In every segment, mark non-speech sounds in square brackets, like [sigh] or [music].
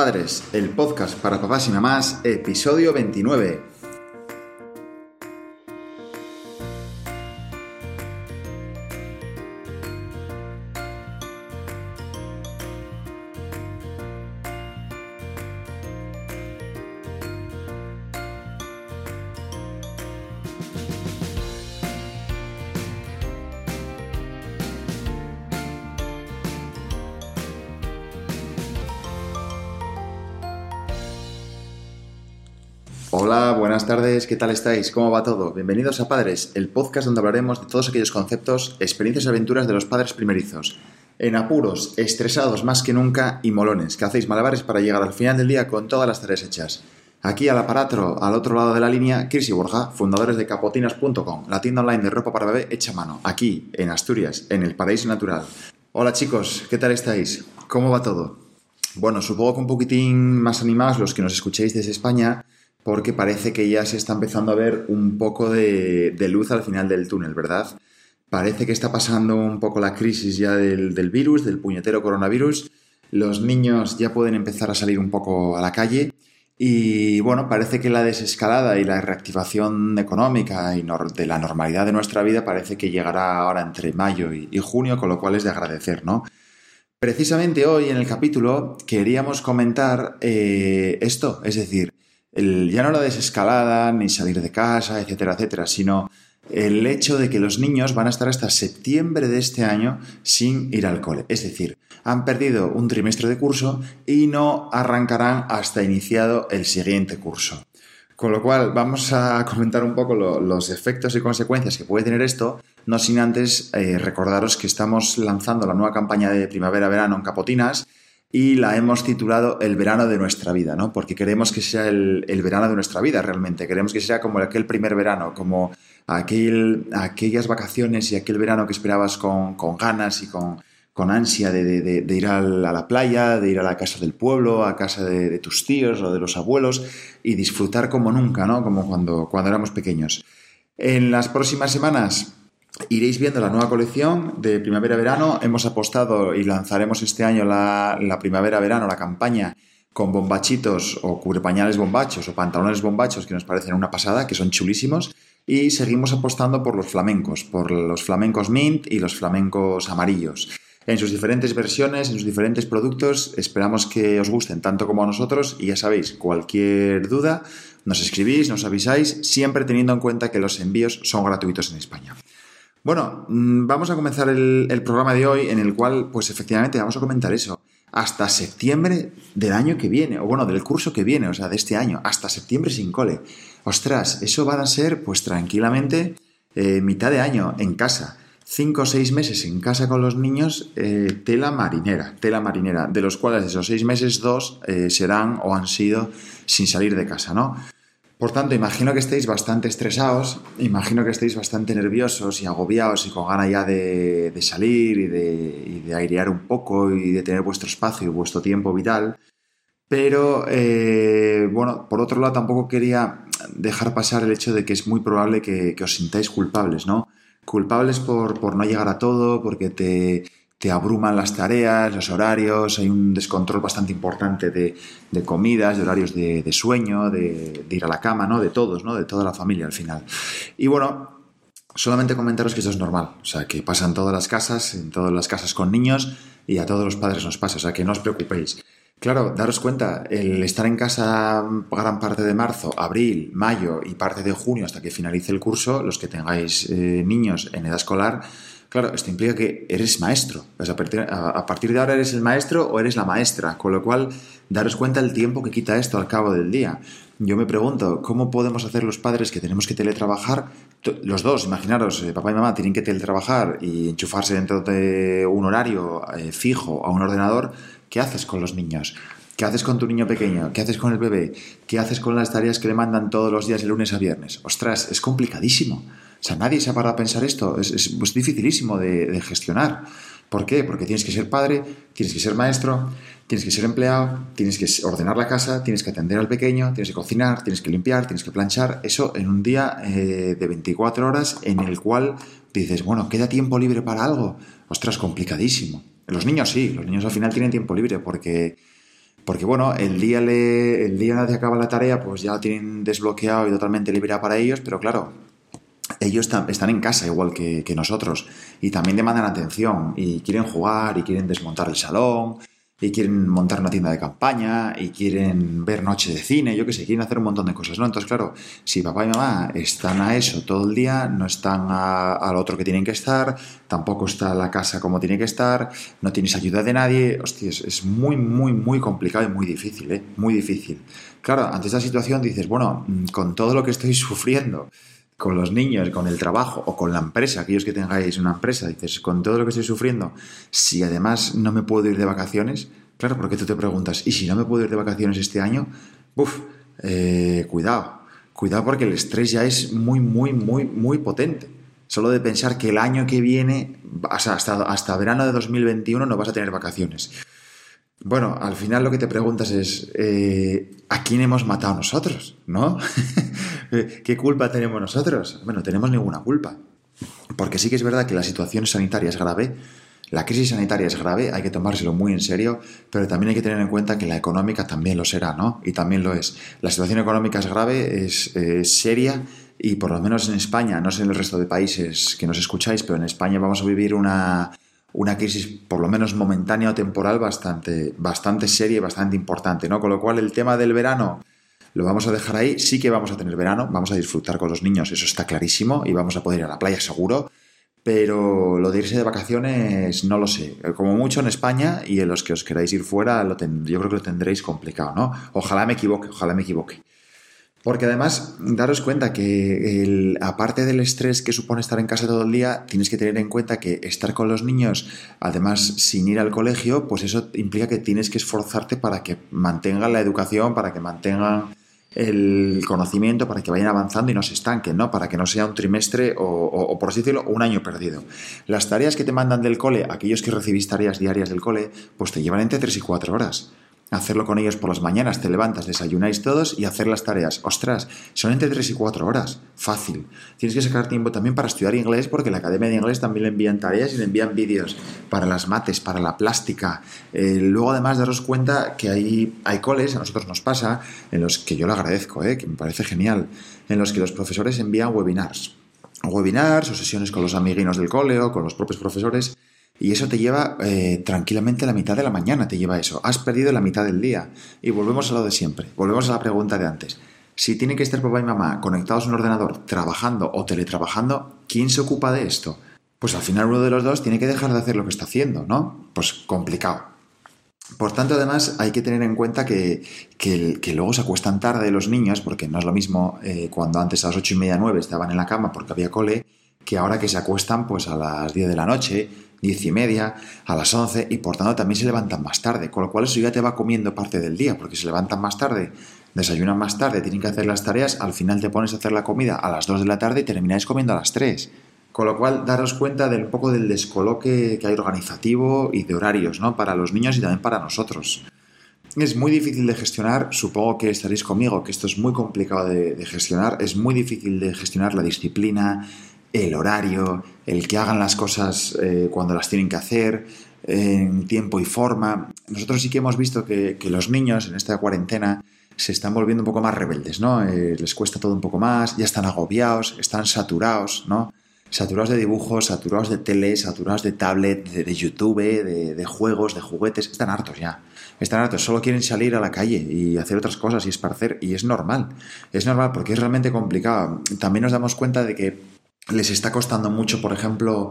Padres, el podcast para papás y mamás, episodio 29. Hola, buenas tardes, ¿qué tal estáis? ¿Cómo va todo? Bienvenidos a Padres, el podcast donde hablaremos de todos aquellos conceptos, experiencias y aventuras de los padres primerizos. En apuros, estresados más que nunca y molones, que hacéis malabares para llegar al final del día con todas las tareas hechas. Aquí al aparato, al otro lado de la línea, Chris y Borja, fundadores de capotinas.com, la tienda online de ropa para bebé hecha mano, aquí, en Asturias, en el paraíso natural. Hola chicos, ¿qué tal estáis? ¿Cómo va todo? Bueno, supongo que un poquitín más animados los que nos escuchéis desde España, porque parece que ya se está empezando a ver un poco de, luz al final del túnel, ¿verdad? Parece que está pasando un poco la crisis ya del, virus, del puñetero coronavirus. Los niños ya pueden empezar a salir un poco a la calle. Y bueno, parece que la desescalada y la reactivación económica y de la normalidad de nuestra vida parece que llegará ahora entre mayo y, junio, con lo cual es de agradecer, ¿no? Precisamente hoy en el capítulo queríamos comentar eh, esto, es decir, ya no la desescalada, ni salir de casa, etcétera, etcétera, sino el hecho de que los niños van a estar hasta septiembre de este año sin ir al cole. Es decir, han perdido un trimestre de curso y no arrancarán hasta iniciado el siguiente curso. Con lo cual, vamos a [laughs] comentar un poco los efectos y consecuencias que puede tener esto, no sin antes eh, recordaros que estamos lanzando la nueva campaña de primavera-verano en Capotinas y la hemos titulado El verano de nuestra vida, ¿no? Porque queremos que sea el, verano de nuestra vida realmente, queremos que sea como aquel primer verano, como aquel, aquellas vacaciones y aquel verano que esperabas con, ganas y con, ansia de, ir a la, playa, de ir a la casa del pueblo, a casa de, tus tíos o de los abuelos y disfrutar como nunca, ¿no? Como cuando, cuando éramos pequeños. En las próximas semanas Iréis viendo la nueva colección de primavera-verano. Hemos apostado y lanzaremos este año la, primavera-verano, la campaña con bombachitos o cubrepañales bombachos o pantalones bombachos que nos parecen una pasada, que son chulísimos. Y seguimos apostando por los flamencos, por los flamencos mint y los flamencos amarillos. En sus diferentes versiones, en sus diferentes productos, esperamos que os gusten tanto como a nosotros y ya sabéis, cualquier duda, nos escribís, nos avisáis, siempre teniendo en cuenta que los envíos son gratuitos en España. Bueno, mm, vamos a comenzar el, programa de hoy en el cual, pues efectivamente, vamos a comentar eso. Hasta septiembre del año que viene, o bueno, del curso que viene, o sea, de este año, hasta septiembre sin cole. Ostras, eso va a ser, pues tranquilamente, eh, mitad de año en casa. Cinco o seis meses en casa con los niños, eh, tela marinera, tela marinera, de los cuales esos seis meses, dos eh, serán o han sido sin salir de casa, ¿no? Por tanto, imagino que estéis bastante estresados, imagino que estéis bastante nerviosos y agobiados y con ganas ya de, salir y de, airear un poco y de tener vuestro espacio y vuestro tiempo vital. Pero, eh, bueno, por otro lado, tampoco quería dejar pasar el hecho de que es muy probable que, os sintáis culpables, ¿no? Culpables por, por no llegar a todo, porque te, te abruman las tareas, los horarios, hay un descontrol bastante importante de, comidas, de horarios de, sueño, de, ir a la cama, ¿no? De todos, ¿no? De toda la familia al final. Y bueno, solamente comentaros que esto es normal, o sea, que pasa en todas las casas, en todas las casas con niños y a todos los padres nos pasa, o sea, que no os preocupéis. Claro, daros cuenta, el estar en casa gran parte de marzo, abril, mayo y parte de junio hasta que finalice el curso, los que tengáis eh, niños en edad escolar, Claro, esto implica que eres maestro. a, partir, de ahora eres el maestro o eres la maestra, con lo cual daros cuenta del tiempo que quita esto al cabo del día. Yo me pregunto, ¿cómo podemos hacer los padres que tenemos que teletrabajar? Los dos, imaginaros, eh, papá y mamá tienen que teletrabajar y enchufarse dentro de un horario eh, fijo a un ordenador. ¿Qué haces con los niños? ¿Qué haces con tu niño pequeño? ¿Qué haces con el bebé? ¿Qué haces con las tareas que le mandan todos los días de lunes a viernes? Ostras, es complicadísimo. O sea, nadie se ha parado a pensar esto. Es, dificilísimo de, gestionar. ¿Por qué? Porque tienes que ser padre, tienes que ser maestro, tienes que ser empleado, tienes que ordenar la casa, tienes que atender al pequeño, tienes que cocinar, tienes que limpiar, tienes que planchar. Eso en un día eh, de 24 horas en el cual dices, bueno, ¿queda tiempo libre para algo? Ostras, complicadísimo. Los niños sí, los niños al final tienen tiempo libre porque Porque bueno, el día, le, el día que acaba la tarea, pues ya lo tienen desbloqueado y totalmente libre para ellos, pero claro, ellos están en casa igual que, que, nosotros y también demandan atención y quieren jugar y quieren desmontar el salón y quieren montar una tienda de campaña y quieren ver noche de cine, yo qué sé, quieren hacer un montón de cosas, ¿no? Entonces, claro, si papá y mamá están a eso todo el día, no están a, lo otro que tienen que estar, tampoco está la casa como tiene que estar, no tienes ayuda de nadie, hostia, es, es muy, muy, muy complicado y muy difícil, ¿eh? Muy difícil. Claro, ante esta situación dices, bueno, mm, con todo lo que estoy [laughs] sufriendo, con los niños, con el trabajo o con la empresa, aquellos que tengáis una empresa, dices, con todo lo que estoy sufriendo, si además no me puedo ir de vacaciones, claro, porque tú te preguntas, ¿y si no me puedo ir de vacaciones este año? Uf, eh, cuidado, cuidado porque el estrés ya es muy, muy, muy, muy potente. Solo de pensar que el año que viene, hasta, hasta verano de 2021 no vas a tener vacaciones. Bueno, al final lo que te preguntas es, eh, ¿a quién hemos matado nosotros? ¿No? [laughs] ¿Qué culpa tenemos nosotros? Bueno, tenemos ninguna culpa. Porque sí que es verdad que la situación sanitaria es grave, la crisis sanitaria es grave, hay que tomárselo muy en serio, pero también hay que tener en cuenta que la económica también lo será, ¿no? Y también lo es. La situación económica es grave, es, seria y por lo menos en España, no sé en el resto de países que nos escucháis, pero en España vamos a vivir una, una crisis por lo menos momentánea o temporal bastante, bastante seria y bastante importante, ¿no? Con lo cual el tema del verano lo vamos a dejar ahí, sí que vamos a tener verano, vamos a disfrutar con los niños, eso está clarísimo, y vamos a poder ir a la playa seguro, pero lo de irse de vacaciones no lo sé, como mucho en España y en los que os queráis ir fuera, lo yo creo que lo tendréis complicado, ¿no? Ojalá me equivoque, ojalá me equivoque. Porque además, daros cuenta que el, aparte del estrés que supone estar en casa todo el día, tienes que tener en cuenta que estar con los niños, además sin ir al colegio, pues eso implica que tienes que esforzarte para que mantengan la educación, para que mantengan el conocimiento, para que vayan avanzando y no se estanquen, ¿no? Para que no sea un trimestre o, por así decirlo, un año perdido. Las tareas que te mandan del cole, aquellos que recibís tareas diarias del cole, pues te llevan entre 3 y 4 horas hacerlo con ellos por las mañanas, te levantas, desayunáis todos y hacer las tareas. Ostras, son entre 3 y 4 horas. Fácil. Tienes que sacar tiempo también para estudiar inglés porque la Academia de Inglés también le envían tareas y le envían vídeos para las mates, para la plástica. Eh, luego además daros cuenta que hay, hay coles, a nosotros nos pasa, en los que yo lo agradezco, eh, que me parece genial, en los que los profesores envían webinars. Webinars o sesiones con los amiguinos del cole o con los propios profesores y eso te lleva eh, tranquilamente la mitad de la mañana, te lleva eso. Has perdido la mitad del día. Y volvemos a lo de siempre. Volvemos a la pregunta de antes. Si tienen que estar papá y mamá conectados a un ordenador, trabajando o teletrabajando, ¿quién se ocupa de esto? Pues al final uno de los dos tiene que dejar de hacer lo que está haciendo, ¿no? Pues complicado. Por tanto, además, hay que tener en cuenta que, que, luego se acuestan tarde los niños, porque no es lo mismo eh, cuando antes a las ocho y media, nueve estaban en la cama porque había cole, que ahora que se acuestan pues a las 10 de la noche, diez y media, a las 11 y por tanto también se levantan más tarde, con lo cual eso ya te va comiendo parte del día, porque se levantan más tarde, desayunan más tarde, tienen que hacer las tareas, al final te pones a hacer la comida a las 2 de la tarde y termináis comiendo a las 3. Con lo cual, daros cuenta del poco del descoloque que hay organizativo y de horarios, ¿no? Para los niños y también para nosotros. Es muy difícil de gestionar, supongo que estaréis conmigo, que esto es muy complicado de, de gestionar, es muy difícil de gestionar la disciplina, el horario, el que hagan las cosas eh, cuando las tienen que hacer, en tiempo y forma. Nosotros sí que hemos visto que, los niños en esta cuarentena se están volviendo un poco más rebeldes, ¿no? Eh, les cuesta todo un poco más, ya están agobiados, están saturados, ¿no? Saturados de dibujos, saturados de tele, saturados de tablet, de, YouTube, de, de, juegos, de juguetes, están hartos ya. Están hartos, solo quieren salir a la calle y hacer otras cosas y esparcer, y es normal. Es normal porque es realmente complicado. También nos damos cuenta de que les está costando mucho, por ejemplo,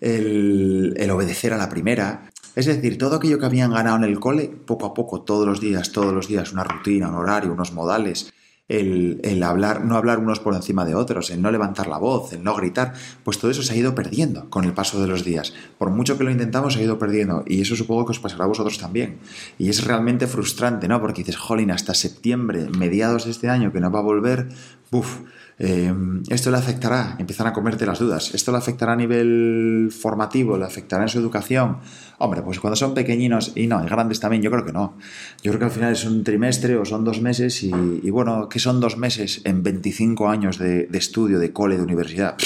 el, obedecer a la primera. Es decir, todo aquello que habían ganado en el cole, poco a poco, todos los días, todos los días, una rutina, un horario, unos modales, el, el, hablar, no hablar unos por encima de otros, el no levantar la voz, el no gritar, pues todo eso se ha ido perdiendo con el paso de los días. Por mucho que lo intentamos, se ha ido perdiendo. Y eso supongo que os pasará a vosotros también. Y es realmente frustrante, ¿no? Porque dices, jolín, hasta septiembre, mediados de este año, que no va a volver, ¡buf! Eh, esto le afectará, empiezan a comerte las dudas. ¿Esto le afectará a nivel formativo? ¿Le afectará en su educación? Hombre, pues cuando son pequeñinos, y no, y grandes también, yo creo que no. Yo creo que al final es un trimestre o son dos meses, y, bueno, ¿qué son dos meses en 25 años de, estudio, de cole, de universidad?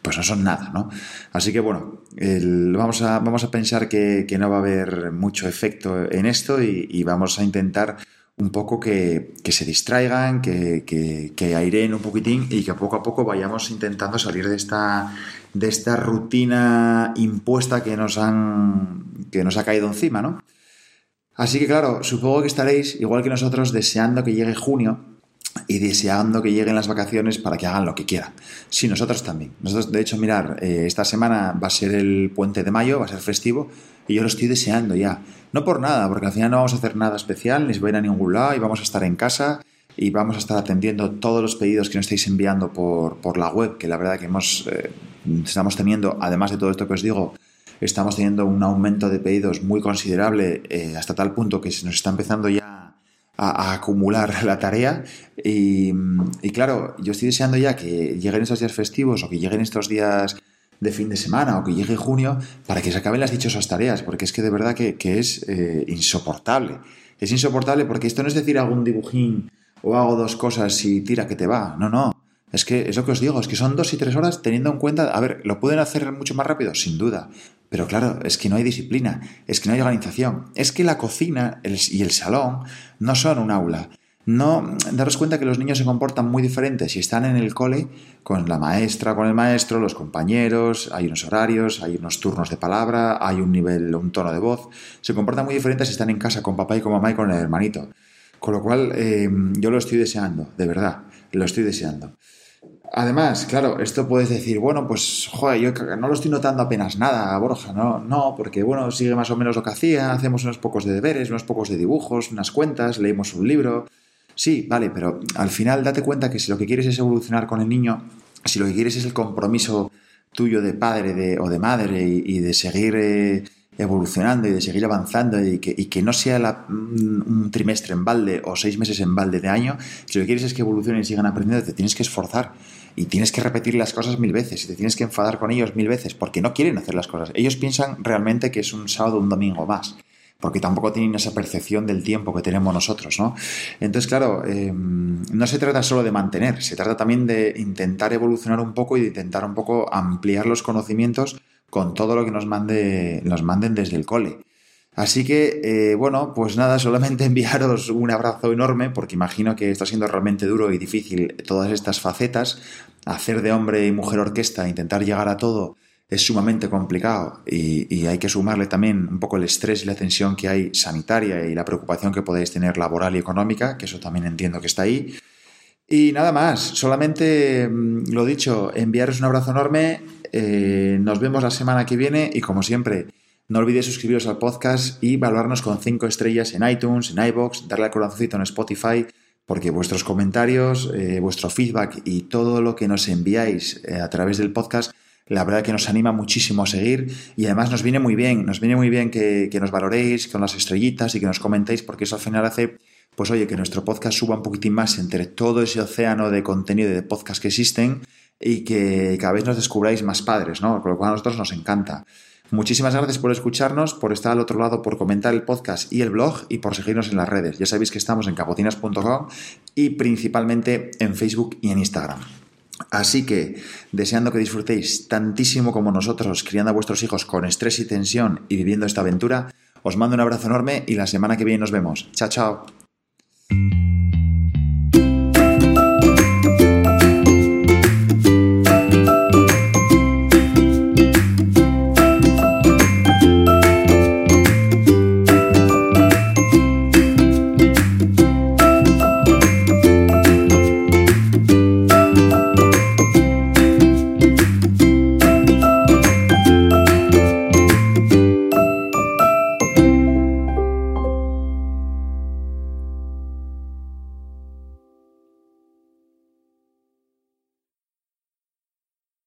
pues no son nada, ¿no? Así que bueno, vamos, a, vamos a pensar que, no va a haber mucho efecto en esto y, vamos a intentar un poco que, se distraigan, que, que, aireen un poquitín y que poco a poco vayamos intentando salir de esta, de esta rutina impuesta que nos, han, que nos ha caído encima, ¿no? Así que claro, supongo que estaréis, igual que nosotros, deseando que llegue junio y deseando que lleguen las vacaciones para que hagan lo que quieran. Sí, nosotros también. Nosotros, de hecho, mirar, eh, esta semana va a ser el puente de mayo, va a ser festivo, y yo lo estoy deseando ya. No por nada, porque al final no vamos a hacer nada especial, ni se va a ir a ningún lado, y vamos a estar en casa, y vamos a estar atendiendo todos los pedidos que nos estáis enviando por, la web, que la verdad que hemos, eh, estamos teniendo, además de todo esto que os digo, estamos teniendo un aumento de pedidos muy considerable eh, hasta tal punto que se nos está empezando ya a, acumular [laughs] la tarea y, claro, yo estoy deseando ya que lleguen estos días festivos o que lleguen estos días de fin de semana o que llegue junio para que se acaben las dichosas tareas, porque es que de verdad que, es eh, insoportable. Es insoportable porque esto no es decir algún dibujín o hago dos cosas y tira que te va. No, no. Es que es lo que os digo, es que son dos y tres horas teniendo en cuenta, a ver, ¿lo pueden hacer mucho más rápido? Sin duda. Pero claro, es que no hay disciplina, es que no hay organización, es que la cocina y el salón no son un aula. No, daros cuenta que los niños se comportan muy diferentes si están en el cole con la maestra, con el maestro, los compañeros, hay unos horarios, hay unos turnos de palabra, hay un nivel, un tono de voz. Se comportan muy diferentes si están en casa con papá y con mamá y con el hermanito. Con lo cual, eh, yo lo estoy deseando, de verdad, lo estoy deseando. Además, claro, esto puedes decir, bueno, pues, joder, yo no lo estoy notando apenas nada, Borja, ¿no? No, porque, bueno, sigue más o menos lo que hacía, hacemos unos pocos de deberes, unos pocos de dibujos, unas cuentas, leemos un libro. Sí, vale, pero al final date cuenta que si lo que quieres es evolucionar con el niño, si lo que quieres es el compromiso tuyo de padre o de madre y, de seguir eh, evolucionando y de seguir avanzando y que, y que no sea un trimestre en balde o seis meses en balde de año, si lo que quieres es que evolucionen y sigan aprendiendo, te tienes que esforzar y tienes que repetir las cosas mil veces y te tienes que enfadar con ellos mil veces porque no quieren hacer las cosas. Ellos piensan realmente que es un sábado un domingo más porque tampoco tienen esa percepción del tiempo que tenemos nosotros, ¿no? Entonces, claro, em, no se trata solo de mantener, se trata también de intentar evolucionar un poco y de intentar un poco ampliar los conocimientos con todo lo que nos, mande, nos manden desde el cole. Así que, eh, bueno, pues nada, solamente [laughs] enviaros un abrazo enorme, porque imagino que está siendo realmente duro y difícil todas estas facetas. Hacer de hombre y mujer orquesta, intentar llegar a todo, es sumamente complicado y, hay que sumarle también un poco el estrés y la tensión que hay sanitaria y la preocupación que podéis tener laboral y económica, que eso también entiendo que está ahí. Y nada más, solamente mm, lo dicho, enviaros un abrazo enorme, eh, nos vemos la semana que viene y como siempre, no olvidéis suscribiros al podcast y valorarnos con 5 estrellas en iTunes, en iBox, darle al corazoncito en Spotify, porque vuestros comentarios, eh, vuestro feedback y todo lo que nos enviáis eh, a través del podcast, la verdad que nos anima muchísimo a seguir y además nos viene muy bien, nos viene muy bien que, que nos valoréis con las estrellitas y que nos comentéis, porque eso al final hace pues oye, que nuestro podcast suba un poquitín más entre todo ese océano de contenido y de podcast que existen y que cada vez nos descubráis más padres, ¿no? Con lo cual a nosotros nos encanta. Muchísimas gracias por escucharnos, por estar al otro lado, por comentar el podcast y el blog y por seguirnos en las redes. Ya sabéis que estamos en capotinas.com y principalmente en Facebook y en Instagram. Así que, deseando que disfrutéis tantísimo como nosotros criando a vuestros hijos con estrés y tensión y viviendo esta aventura, os mando un abrazo enorme y la semana que viene nos vemos. Chao, chao.